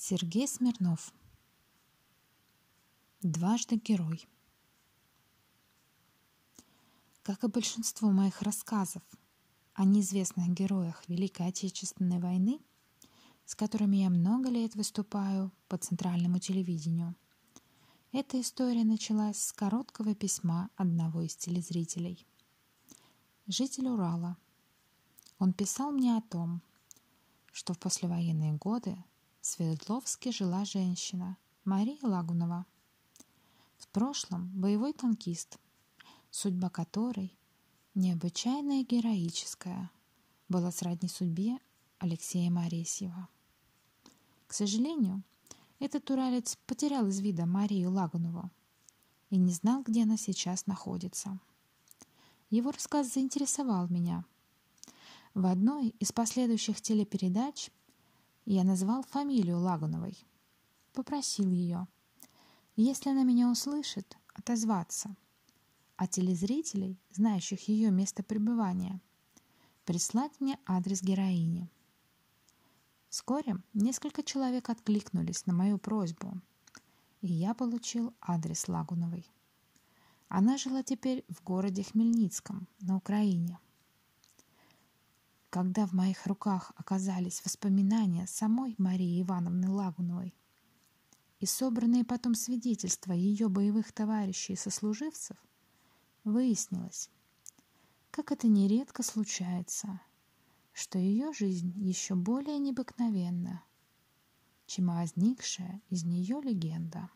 Сергей Смирнов Дважды герой Как и большинство моих рассказов о неизвестных героях Великой Отечественной войны, с которыми я много лет выступаю по центральному телевидению, эта история началась с короткого письма одного из телезрителей. Житель Урала. Он писал мне о том, что в послевоенные годы в Свердловске жила женщина Мария Лагунова. В прошлом боевой танкист, судьба которой необычайная героическая, была сродни судьбе Алексея Моресьева. К сожалению, этот уралец потерял из вида Марию Лагунову и не знал, где она сейчас находится. Его рассказ заинтересовал меня. В одной из последующих телепередач я назвал фамилию Лагуновой. Попросил ее, если она меня услышит, отозваться. А телезрителей, знающих ее место пребывания, прислать мне адрес героини. Вскоре несколько человек откликнулись на мою просьбу, и я получил адрес Лагуновой. Она жила теперь в городе Хмельницком, на Украине. Когда в моих руках оказались воспоминания самой Марии Ивановны Лагуновой и собранные потом свидетельства ее боевых товарищей и сослуживцев, выяснилось, как это нередко случается, что ее жизнь еще более необыкновенна, чем возникшая из нее легенда.